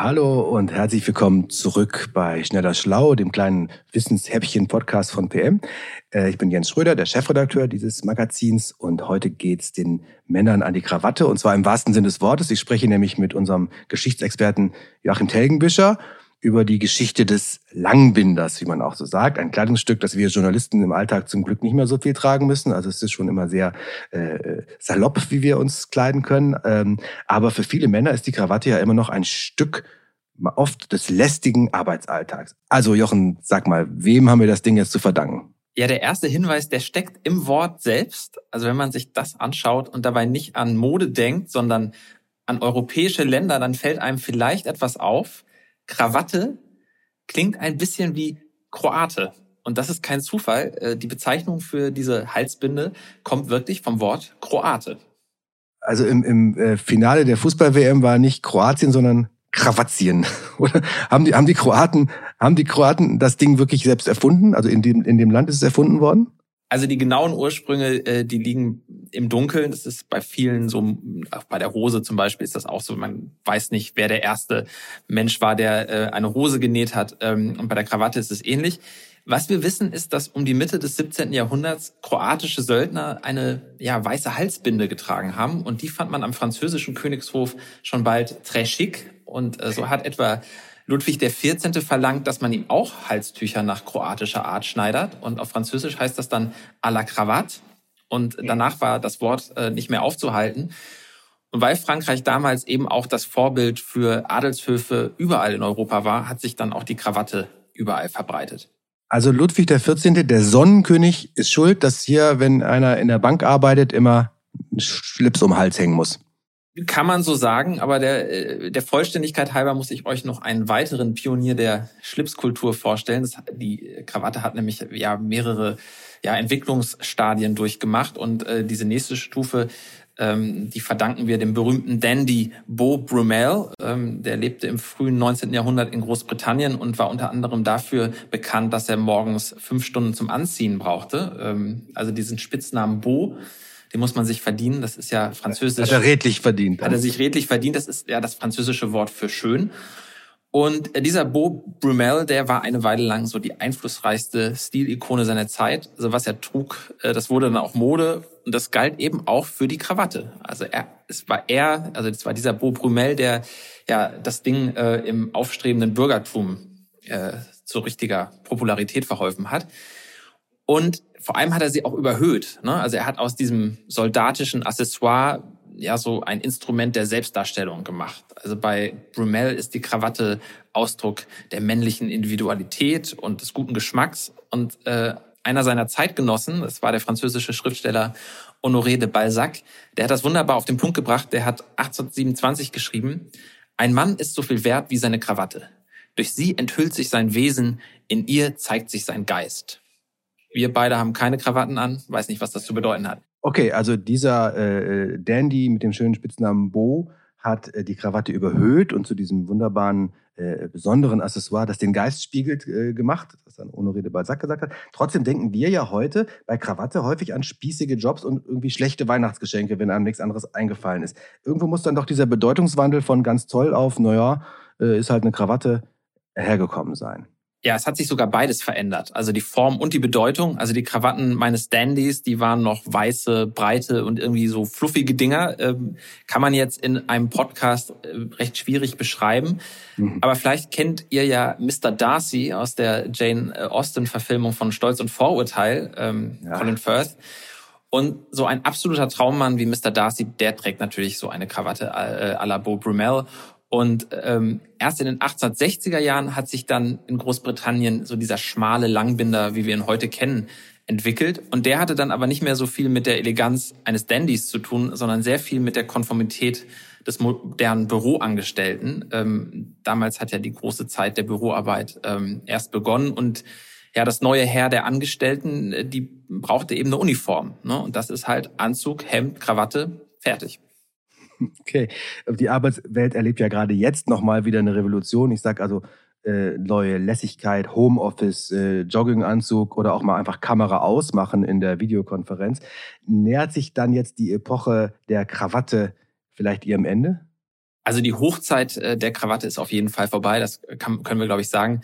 Hallo und herzlich willkommen zurück bei Schneller Schlau, dem kleinen Wissenshäppchen-Podcast von PM. Äh, ich bin Jens Schröder, der Chefredakteur dieses Magazins und heute geht's den Männern an die Krawatte und zwar im wahrsten Sinne des Wortes. Ich spreche nämlich mit unserem Geschichtsexperten Joachim Telgenbüscher über die Geschichte des Langbinders, wie man auch so sagt. Ein Kleidungsstück, das wir Journalisten im Alltag zum Glück nicht mehr so viel tragen müssen. Also es ist schon immer sehr äh, salopp, wie wir uns kleiden können. Ähm, aber für viele Männer ist die Krawatte ja immer noch ein Stück oft des lästigen Arbeitsalltags. Also Jochen, sag mal, wem haben wir das Ding jetzt zu verdanken? Ja, der erste Hinweis, der steckt im Wort selbst. Also wenn man sich das anschaut und dabei nicht an Mode denkt, sondern an europäische Länder, dann fällt einem vielleicht etwas auf. Krawatte klingt ein bisschen wie Kroate. Und das ist kein Zufall. Äh, die Bezeichnung für diese Halsbinde kommt wirklich vom Wort Kroate. Also im, im äh, Finale der Fußball-WM war nicht Kroatien, sondern Krawatzien. Haben die, haben die Kroaten, haben die Kroaten das Ding wirklich selbst erfunden? Also in dem, in dem Land ist es erfunden worden? Also die genauen Ursprünge, äh, die liegen im Dunkeln. Das ist bei vielen so, bei der Hose zum Beispiel ist das auch so. Man weiß nicht, wer der erste Mensch war, der äh, eine Hose genäht hat. Ähm, und bei der Krawatte ist es ähnlich. Was wir wissen, ist, dass um die Mitte des 17. Jahrhunderts kroatische Söldner eine ja, weiße Halsbinde getragen haben. Und die fand man am französischen Königshof schon bald très chic. Und äh, so hat etwa Ludwig XIV. verlangt, dass man ihm auch Halstücher nach kroatischer Art schneidert. Und auf Französisch heißt das dann à la cravate. Und danach war das Wort äh, nicht mehr aufzuhalten. Und weil Frankreich damals eben auch das Vorbild für Adelshöfe überall in Europa war, hat sich dann auch die Krawatte überall verbreitet. Also Ludwig XIV., der Sonnenkönig, ist schuld, dass hier, wenn einer in der Bank arbeitet, immer ein Schlips um den Hals hängen muss. Kann man so sagen, aber der, äh, der Vollständigkeit halber muss ich euch noch einen weiteren Pionier der Schlipskultur vorstellen. Das, die Krawatte hat nämlich ja mehrere ja, Entwicklungsstadien durchgemacht und äh, diese nächste Stufe, ähm, die verdanken wir dem berühmten Dandy Beau Brummel. Ähm, der lebte im frühen 19. Jahrhundert in Großbritannien und war unter anderem dafür bekannt, dass er morgens fünf Stunden zum Anziehen brauchte. Ähm, also diesen Spitznamen Beau den muss man sich verdienen. Das ist ja französisch. Hat er redlich verdient. Hat er sich redlich verdient. Das ist ja das französische Wort für schön. Und äh, dieser Beau Brummel, der war eine Weile lang so die einflussreichste Stilikone seiner Zeit. Also was er trug, äh, das wurde dann auch Mode und das galt eben auch für die Krawatte. Also er, es war er, also es war dieser Beau Brummel, der ja das Ding äh, im aufstrebenden Bürgertum äh, zu richtiger Popularität verholfen hat. Und vor allem hat er sie auch überhöht. Ne? Also er hat aus diesem soldatischen Accessoire ja so ein Instrument der Selbstdarstellung gemacht. Also bei Brumel ist die Krawatte Ausdruck der männlichen Individualität und des guten Geschmacks. Und äh, einer seiner Zeitgenossen, das war der französische Schriftsteller Honoré de Balzac, der hat das wunderbar auf den Punkt gebracht. Der hat 1827 geschrieben, ein Mann ist so viel wert wie seine Krawatte. Durch sie enthüllt sich sein Wesen, in ihr zeigt sich sein Geist. Wir beide haben keine Krawatten an, weiß nicht, was das zu bedeuten hat. Okay, also dieser äh, Dandy mit dem schönen Spitznamen Bo hat äh, die Krawatte überhöht und zu diesem wunderbaren, äh, besonderen Accessoire, das den Geist spiegelt, äh, gemacht, das dann Honoré Balzac gesagt hat. Trotzdem denken wir ja heute bei Krawatte häufig an spießige Jobs und irgendwie schlechte Weihnachtsgeschenke, wenn einem nichts anderes eingefallen ist. Irgendwo muss dann doch dieser Bedeutungswandel von ganz toll auf, naja, äh, ist halt eine Krawatte hergekommen sein. Ja, es hat sich sogar beides verändert. Also die Form und die Bedeutung. Also die Krawatten meines Dandys, die waren noch weiße, breite und irgendwie so fluffige Dinger. Ähm, kann man jetzt in einem Podcast äh, recht schwierig beschreiben. Mhm. Aber vielleicht kennt ihr ja Mr. Darcy aus der Jane äh, Austen-Verfilmung von Stolz und Vorurteil, ähm, ja. Colin Firth. Und so ein absoluter Traummann wie Mr. Darcy, der trägt natürlich so eine Krawatte äh, à la Beau Brummel. Und ähm, erst in den 1860er Jahren hat sich dann in Großbritannien so dieser schmale Langbinder, wie wir ihn heute kennen, entwickelt. Und der hatte dann aber nicht mehr so viel mit der Eleganz eines Dandys zu tun, sondern sehr viel mit der Konformität des modernen Büroangestellten. Ähm, damals hat ja die große Zeit der Büroarbeit ähm, erst begonnen und ja, das neue Heer der Angestellten, äh, die brauchte eben eine Uniform. Ne? Und das ist halt Anzug, Hemd, Krawatte, fertig. Okay, die Arbeitswelt erlebt ja gerade jetzt nochmal wieder eine Revolution. Ich sage also äh, neue Lässigkeit, Homeoffice, äh, Jogginganzug oder auch mal einfach Kamera ausmachen in der Videokonferenz. Nähert sich dann jetzt die Epoche der Krawatte vielleicht ihrem Ende? Also die Hochzeit äh, der Krawatte ist auf jeden Fall vorbei, das kann, können wir, glaube ich, sagen.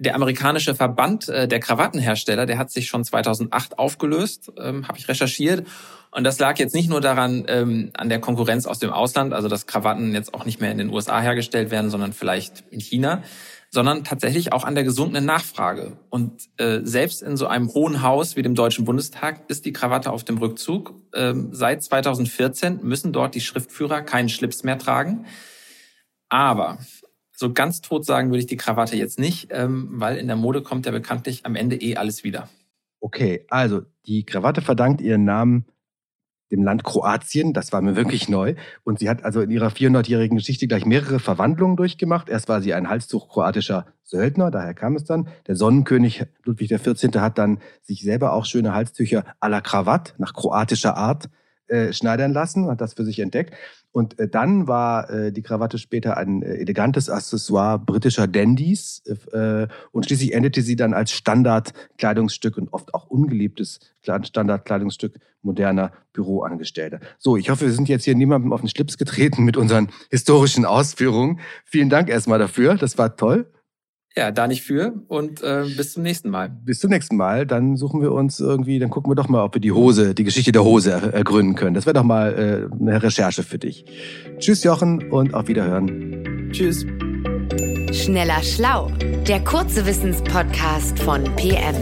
Der amerikanische Verband äh, der Krawattenhersteller, der hat sich schon 2008 aufgelöst, ähm, habe ich recherchiert. Und das lag jetzt nicht nur daran, ähm, an der Konkurrenz aus dem Ausland, also dass Krawatten jetzt auch nicht mehr in den USA hergestellt werden, sondern vielleicht in China, sondern tatsächlich auch an der gesunkenen Nachfrage. Und äh, selbst in so einem hohen Haus wie dem Deutschen Bundestag ist die Krawatte auf dem Rückzug. Ähm, seit 2014 müssen dort die Schriftführer keinen Schlips mehr tragen. Aber so ganz tot sagen würde ich die Krawatte jetzt nicht, ähm, weil in der Mode kommt ja bekanntlich am Ende eh alles wieder. Okay, also die Krawatte verdankt ihren Namen dem Land Kroatien. Das war mir wirklich neu. Und sie hat also in ihrer 400-jährigen Geschichte gleich mehrere Verwandlungen durchgemacht. Erst war sie ein Halstuch kroatischer Söldner, daher kam es dann. Der Sonnenkönig Ludwig XIV. hat dann sich selber auch schöne Halstücher à la Krawatte nach kroatischer Art äh, schneidern lassen, hat das für sich entdeckt. Und äh, dann war äh, die Krawatte später ein äh, elegantes Accessoire britischer Dandys äh, und schließlich endete sie dann als Standardkleidungsstück und oft auch ungeliebtes Standardkleidungsstück moderner Büroangestellter. So, ich hoffe, wir sind jetzt hier niemandem auf den Schlips getreten mit unseren historischen Ausführungen. Vielen Dank erstmal dafür, das war toll. Ja, da nicht für und äh, bis zum nächsten Mal. Bis zum nächsten Mal. Dann suchen wir uns irgendwie, dann gucken wir doch mal, ob wir die Hose, die Geschichte der Hose ergründen können. Das wäre doch mal äh, eine Recherche für dich. Tschüss, Jochen, und auf Wiederhören. Tschüss. Schneller Schlau, der kurze Wissenspodcast von PM.